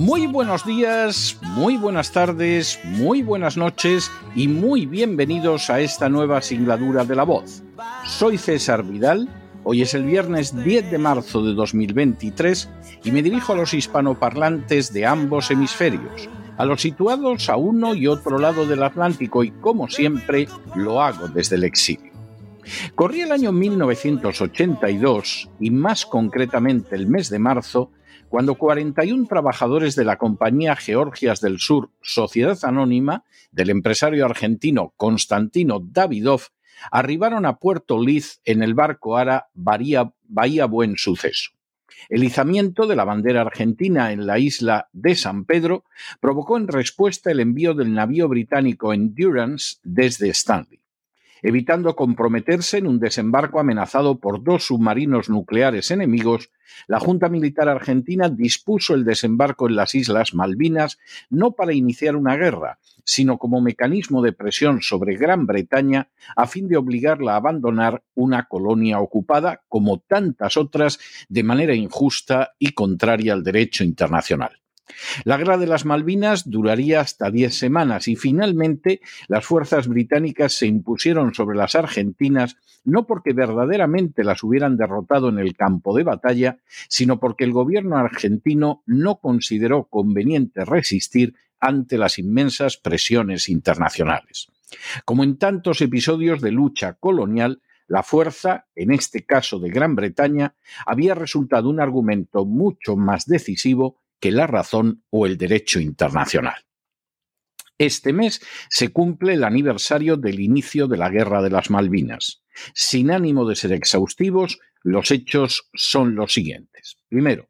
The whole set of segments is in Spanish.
Muy buenos días, muy buenas tardes, muy buenas noches y muy bienvenidos a esta nueva singladura de la voz. Soy César Vidal, hoy es el viernes 10 de marzo de 2023 y me dirijo a los hispanoparlantes de ambos hemisferios, a los situados a uno y otro lado del Atlántico y como siempre lo hago desde el exilio. Corría el año 1982 y más concretamente el mes de marzo cuando 41 trabajadores de la compañía Georgias del Sur, Sociedad Anónima, del empresario argentino Constantino Davidov, arribaron a Puerto Liz en el barco Ara Bahía, Bahía Buen Suceso. El izamiento de la bandera argentina en la isla de San Pedro provocó en respuesta el envío del navío británico Endurance desde Stanley evitando comprometerse en un desembarco amenazado por dos submarinos nucleares enemigos, la Junta Militar Argentina dispuso el desembarco en las Islas Malvinas no para iniciar una guerra, sino como mecanismo de presión sobre Gran Bretaña a fin de obligarla a abandonar una colonia ocupada, como tantas otras, de manera injusta y contraria al derecho internacional. La guerra de las Malvinas duraría hasta diez semanas y finalmente las fuerzas británicas se impusieron sobre las argentinas no porque verdaderamente las hubieran derrotado en el campo de batalla, sino porque el gobierno argentino no consideró conveniente resistir ante las inmensas presiones internacionales. Como en tantos episodios de lucha colonial, la fuerza, en este caso de Gran Bretaña, había resultado un argumento mucho más decisivo que la razón o el derecho internacional. Este mes se cumple el aniversario del inicio de la Guerra de las Malvinas. Sin ánimo de ser exhaustivos, los hechos son los siguientes. Primero,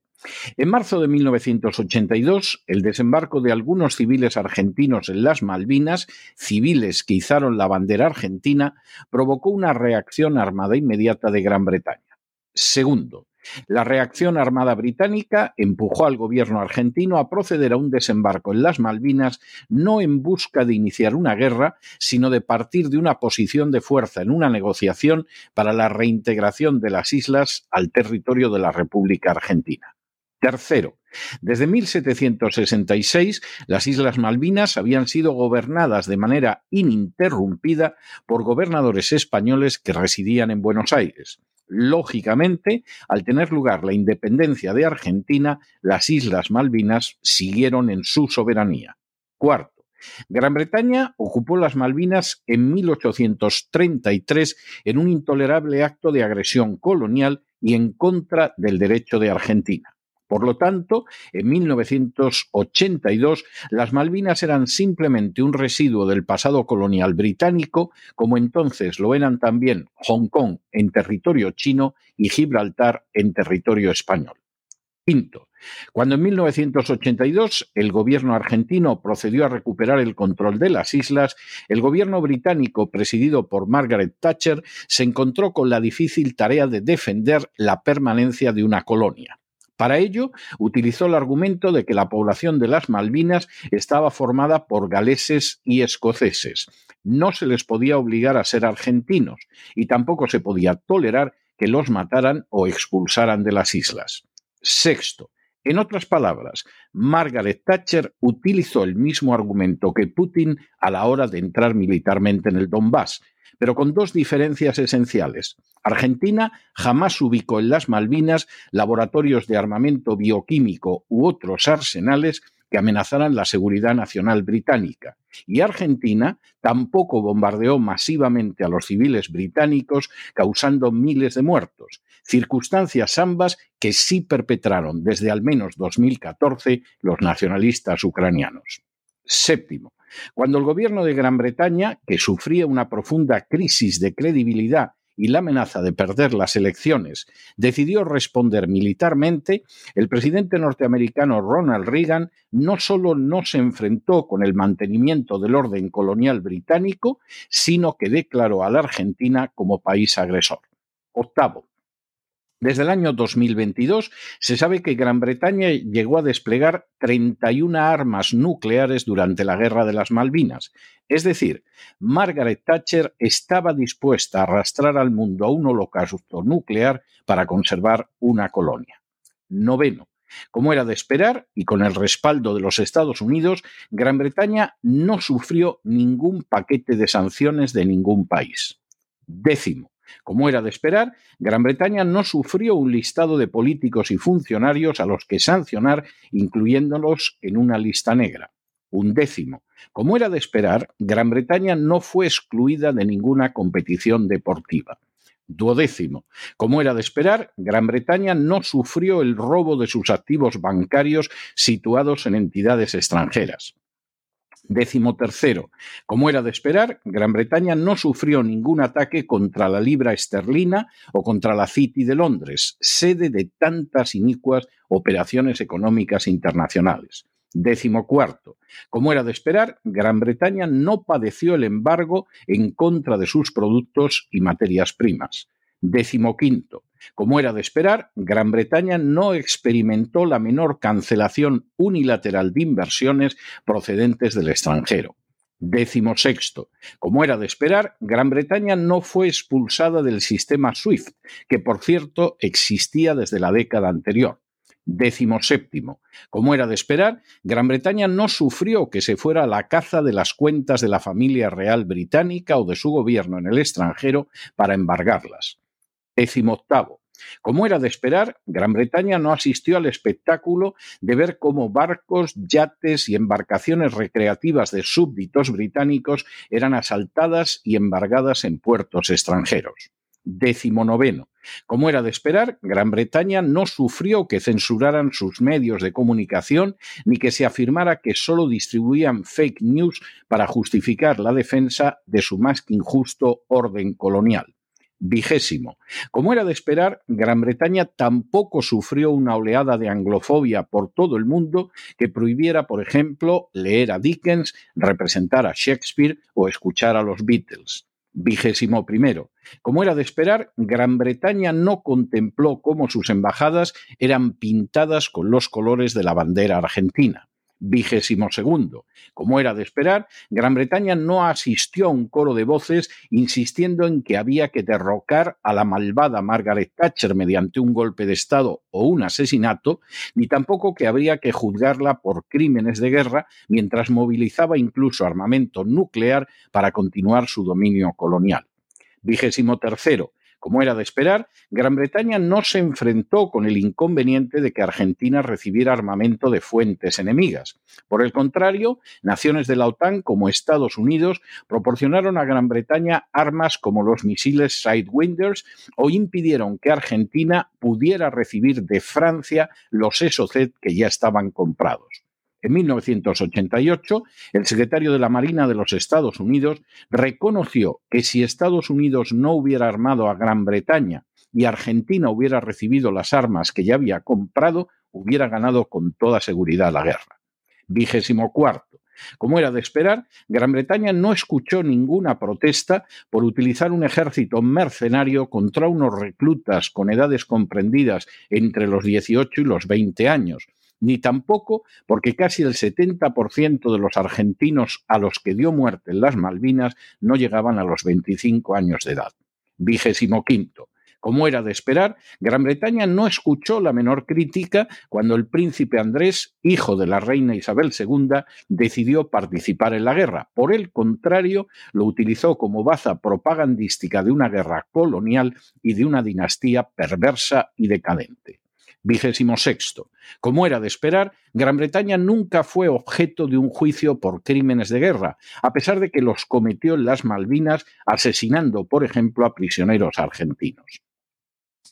en marzo de 1982, el desembarco de algunos civiles argentinos en las Malvinas, civiles que izaron la bandera argentina, provocó una reacción armada inmediata de Gran Bretaña. Segundo, la reacción armada británica empujó al gobierno argentino a proceder a un desembarco en las Malvinas no en busca de iniciar una guerra, sino de partir de una posición de fuerza en una negociación para la reintegración de las islas al territorio de la República Argentina. Tercero, desde 1766 las Islas Malvinas habían sido gobernadas de manera ininterrumpida por gobernadores españoles que residían en Buenos Aires. Lógicamente, al tener lugar la independencia de Argentina, las Islas Malvinas siguieron en su soberanía. Cuarto, Gran Bretaña ocupó las Malvinas en 1833 en un intolerable acto de agresión colonial y en contra del derecho de Argentina. Por lo tanto, en 1982 las Malvinas eran simplemente un residuo del pasado colonial británico, como entonces lo eran también Hong Kong en territorio chino y Gibraltar en territorio español. Quinto, cuando en 1982 el gobierno argentino procedió a recuperar el control de las islas, el gobierno británico, presidido por Margaret Thatcher, se encontró con la difícil tarea de defender la permanencia de una colonia. Para ello, utilizó el argumento de que la población de las Malvinas estaba formada por galeses y escoceses. No se les podía obligar a ser argentinos y tampoco se podía tolerar que los mataran o expulsaran de las islas. Sexto, en otras palabras, Margaret Thatcher utilizó el mismo argumento que Putin a la hora de entrar militarmente en el Donbass, pero con dos diferencias esenciales. Argentina jamás ubicó en las Malvinas laboratorios de armamento bioquímico u otros arsenales que amenazaran la seguridad nacional británica, y Argentina tampoco bombardeó masivamente a los civiles británicos, causando miles de muertos, circunstancias ambas que sí perpetraron desde al menos 2014 los nacionalistas ucranianos. Séptimo, cuando el gobierno de Gran Bretaña, que sufría una profunda crisis de credibilidad y la amenaza de perder las elecciones, decidió responder militarmente, el presidente norteamericano Ronald Reagan no solo no se enfrentó con el mantenimiento del orden colonial británico, sino que declaró a la Argentina como país agresor. Octavo, desde el año 2022 se sabe que Gran Bretaña llegó a desplegar 31 armas nucleares durante la Guerra de las Malvinas. Es decir, Margaret Thatcher estaba dispuesta a arrastrar al mundo a un holocausto nuclear para conservar una colonia. Noveno. Como era de esperar, y con el respaldo de los Estados Unidos, Gran Bretaña no sufrió ningún paquete de sanciones de ningún país. Décimo. Como era de esperar, Gran Bretaña no sufrió un listado de políticos y funcionarios a los que sancionar, incluyéndolos en una lista negra. Un décimo. Como era de esperar, Gran Bretaña no fue excluida de ninguna competición deportiva. Duodécimo. Como era de esperar, Gran Bretaña no sufrió el robo de sus activos bancarios situados en entidades extranjeras. Décimo tercero. Como era de esperar, Gran Bretaña no sufrió ningún ataque contra la libra esterlina o contra la City de Londres, sede de tantas inicuas operaciones económicas internacionales. Décimo cuarto. Como era de esperar, Gran Bretaña no padeció el embargo en contra de sus productos y materias primas. Décimo quinto. Como era de esperar, Gran Bretaña no experimentó la menor cancelación unilateral de inversiones procedentes del extranjero. Décimo sexto. Como era de esperar, Gran Bretaña no fue expulsada del sistema SWIFT, que por cierto existía desde la década anterior. Décimo séptimo. Como era de esperar, Gran Bretaña no sufrió que se fuera a la caza de las cuentas de la familia real británica o de su gobierno en el extranjero para embargarlas. Décimo octavo. Como era de esperar, Gran Bretaña no asistió al espectáculo de ver cómo barcos, yates y embarcaciones recreativas de súbditos británicos eran asaltadas y embargadas en puertos extranjeros. Décimo noveno. Como era de esperar, Gran Bretaña no sufrió que censuraran sus medios de comunicación ni que se afirmara que solo distribuían fake news para justificar la defensa de su más que injusto orden colonial. Vigésimo. Como era de esperar, Gran Bretaña tampoco sufrió una oleada de anglofobia por todo el mundo que prohibiera, por ejemplo, leer a Dickens, representar a Shakespeare o escuchar a los Beatles. Vigésimo primero. Como era de esperar, Gran Bretaña no contempló cómo sus embajadas eran pintadas con los colores de la bandera argentina vigésimo segundo. Como era de esperar, Gran Bretaña no asistió a un coro de voces insistiendo en que había que derrocar a la malvada Margaret Thatcher mediante un golpe de Estado o un asesinato, ni tampoco que habría que juzgarla por crímenes de guerra mientras movilizaba incluso armamento nuclear para continuar su dominio colonial. Vigésimo tercero. Como era de esperar, Gran Bretaña no se enfrentó con el inconveniente de que Argentina recibiera armamento de fuentes enemigas. Por el contrario, naciones de la OTAN como Estados Unidos proporcionaron a Gran Bretaña armas como los misiles Sidewinders o impidieron que Argentina pudiera recibir de Francia los SOZ que ya estaban comprados. En 1988, el secretario de la Marina de los Estados Unidos reconoció que si Estados Unidos no hubiera armado a Gran Bretaña y Argentina hubiera recibido las armas que ya había comprado, hubiera ganado con toda seguridad la guerra. Vigésimo cuarto. Como era de esperar, Gran Bretaña no escuchó ninguna protesta por utilizar un ejército mercenario contra unos reclutas con edades comprendidas entre los 18 y los 20 años, ni tampoco porque casi el 70% de los argentinos a los que dio muerte en las Malvinas no llegaban a los 25 años de edad. Vigésimo quinto. Como era de esperar, Gran Bretaña no escuchó la menor crítica cuando el príncipe Andrés, hijo de la reina Isabel II, decidió participar en la guerra. Por el contrario, lo utilizó como baza propagandística de una guerra colonial y de una dinastía perversa y decadente. Vigésimo sexto. Como era de esperar, Gran Bretaña nunca fue objeto de un juicio por crímenes de guerra, a pesar de que los cometió en las Malvinas, asesinando, por ejemplo, a prisioneros argentinos.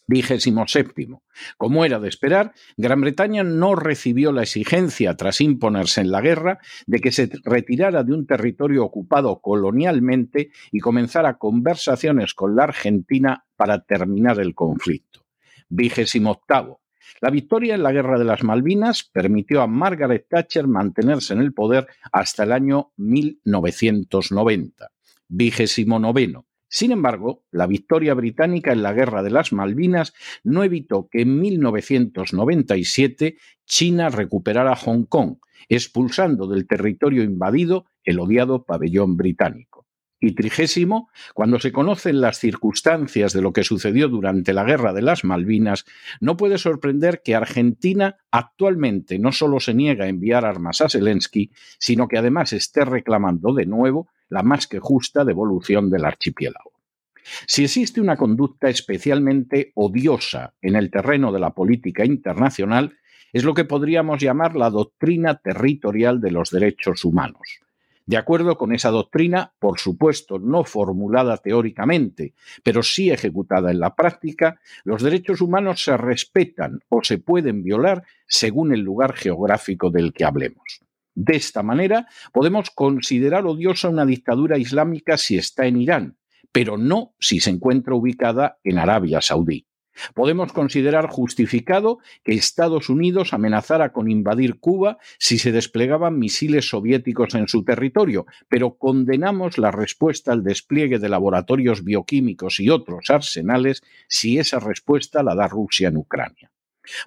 Vigésimo séptimo. Como era de esperar, Gran Bretaña no recibió la exigencia, tras imponerse en la guerra, de que se retirara de un territorio ocupado colonialmente y comenzara conversaciones con la Argentina para terminar el conflicto. Vigésimo octavo. La victoria en la Guerra de las Malvinas permitió a Margaret Thatcher mantenerse en el poder hasta el año 1990. Vigésimo noveno. Sin embargo, la victoria británica en la Guerra de las Malvinas no evitó que en 1997 China recuperara Hong Kong, expulsando del territorio invadido el odiado pabellón británico y trigésimo, cuando se conocen las circunstancias de lo que sucedió durante la Guerra de las Malvinas, no puede sorprender que Argentina actualmente no solo se niega a enviar armas a Zelensky, sino que además esté reclamando de nuevo la más que justa devolución del archipiélago. Si existe una conducta especialmente odiosa en el terreno de la política internacional, es lo que podríamos llamar la doctrina territorial de los derechos humanos de acuerdo con esa doctrina, por supuesto no formulada teóricamente, pero sí ejecutada en la práctica, los derechos humanos se respetan o se pueden violar según el lugar geográfico del que hablemos. De esta manera, podemos considerar odiosa una dictadura islámica si está en Irán, pero no si se encuentra ubicada en Arabia Saudí. Podemos considerar justificado que Estados Unidos amenazara con invadir Cuba si se desplegaban misiles soviéticos en su territorio, pero condenamos la respuesta al despliegue de laboratorios bioquímicos y otros arsenales si esa respuesta la da Rusia en Ucrania.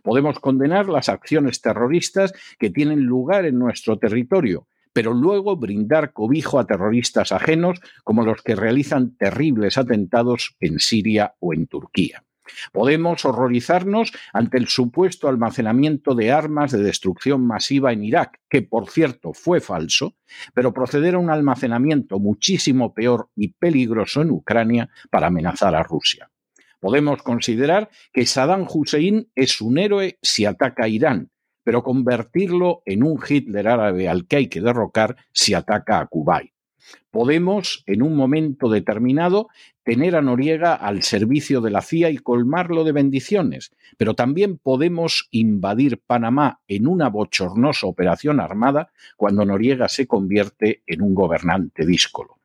Podemos condenar las acciones terroristas que tienen lugar en nuestro territorio, pero luego brindar cobijo a terroristas ajenos como los que realizan terribles atentados en Siria o en Turquía. Podemos horrorizarnos ante el supuesto almacenamiento de armas de destrucción masiva en Irak, que por cierto fue falso, pero proceder a un almacenamiento muchísimo peor y peligroso en Ucrania para amenazar a Rusia. Podemos considerar que Saddam Hussein es un héroe si ataca a Irán, pero convertirlo en un Hitler árabe al que hay que derrocar si ataca a Kuwait. Podemos, en un momento determinado, tener a Noriega al servicio de la CIA y colmarlo de bendiciones, pero también podemos invadir Panamá en una bochornosa operación armada cuando Noriega se convierte en un gobernante díscolo.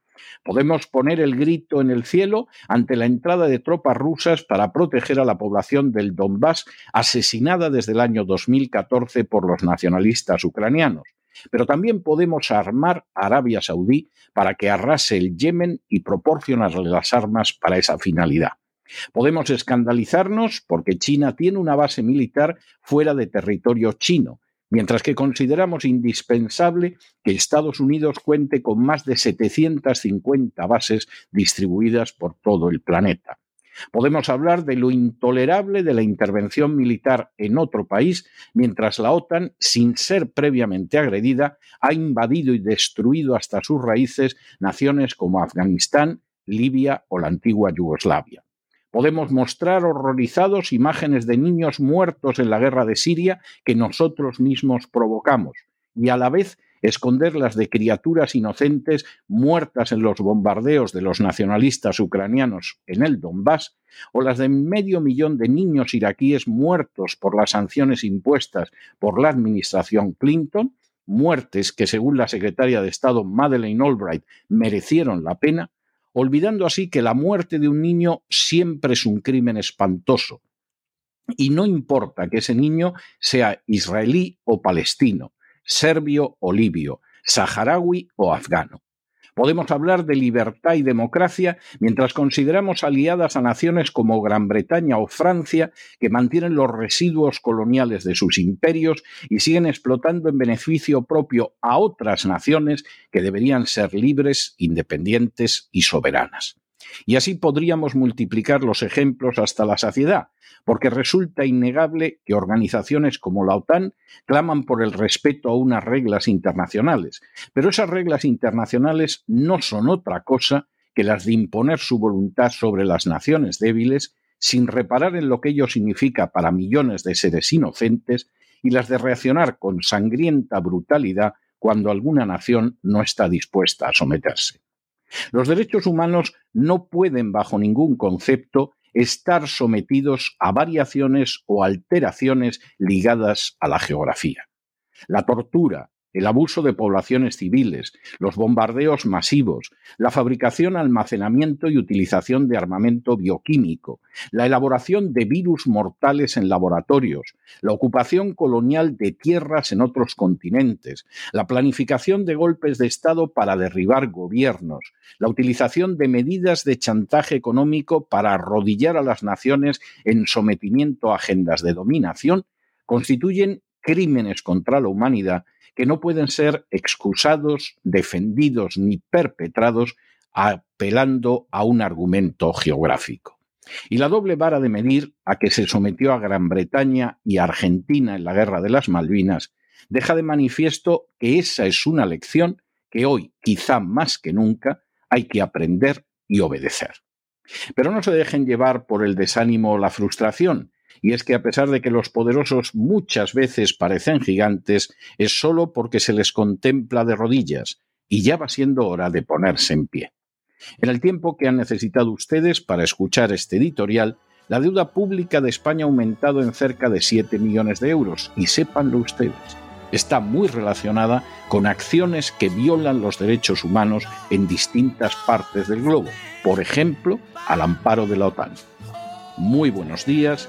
Podemos poner el grito en el cielo ante la entrada de tropas rusas para proteger a la población del Donbass asesinada desde el año 2014 por los nacionalistas ucranianos pero también podemos armar a Arabia Saudí para que arrase el Yemen y proporcionarle las armas para esa finalidad. Podemos escandalizarnos porque China tiene una base militar fuera de territorio chino, mientras que consideramos indispensable que Estados Unidos cuente con más de 750 bases distribuidas por todo el planeta. Podemos hablar de lo intolerable de la intervención militar en otro país, mientras la OTAN, sin ser previamente agredida, ha invadido y destruido hasta sus raíces naciones como Afganistán, Libia o la antigua Yugoslavia. Podemos mostrar horrorizados imágenes de niños muertos en la guerra de Siria que nosotros mismos provocamos y a la vez esconderlas de criaturas inocentes muertas en los bombardeos de los nacionalistas ucranianos en el Donbass, o las de medio millón de niños iraquíes muertos por las sanciones impuestas por la administración Clinton, muertes que según la secretaria de Estado Madeleine Albright merecieron la pena, olvidando así que la muerte de un niño siempre es un crimen espantoso. Y no importa que ese niño sea israelí o palestino, serbio o libio, saharaui o afgano. Podemos hablar de libertad y democracia mientras consideramos aliadas a naciones como Gran Bretaña o Francia que mantienen los residuos coloniales de sus imperios y siguen explotando en beneficio propio a otras naciones que deberían ser libres, independientes y soberanas. Y así podríamos multiplicar los ejemplos hasta la saciedad, porque resulta innegable que organizaciones como la OTAN claman por el respeto a unas reglas internacionales, pero esas reglas internacionales no son otra cosa que las de imponer su voluntad sobre las naciones débiles sin reparar en lo que ello significa para millones de seres inocentes, y las de reaccionar con sangrienta brutalidad cuando alguna nación no está dispuesta a someterse. Los derechos humanos no pueden, bajo ningún concepto, estar sometidos a variaciones o alteraciones ligadas a la geografía. La tortura, el abuso de poblaciones civiles, los bombardeos masivos, la fabricación, almacenamiento y utilización de armamento bioquímico, la elaboración de virus mortales en laboratorios, la ocupación colonial de tierras en otros continentes, la planificación de golpes de Estado para derribar gobiernos, la utilización de medidas de chantaje económico para arrodillar a las naciones en sometimiento a agendas de dominación, constituyen crímenes contra la humanidad que no pueden ser excusados, defendidos ni perpetrados apelando a un argumento geográfico. Y la doble vara de medir a que se sometió a Gran Bretaña y Argentina en la Guerra de las Malvinas deja de manifiesto que esa es una lección que hoy, quizá más que nunca, hay que aprender y obedecer. Pero no se dejen llevar por el desánimo o la frustración, y es que a pesar de que los poderosos muchas veces parecen gigantes, es solo porque se les contempla de rodillas, y ya va siendo hora de ponerse en pie. En el tiempo que han necesitado ustedes para escuchar este editorial, la deuda pública de España ha aumentado en cerca de 7 millones de euros, y sépanlo ustedes, está muy relacionada con acciones que violan los derechos humanos en distintas partes del globo, por ejemplo, al amparo de la OTAN. Muy buenos días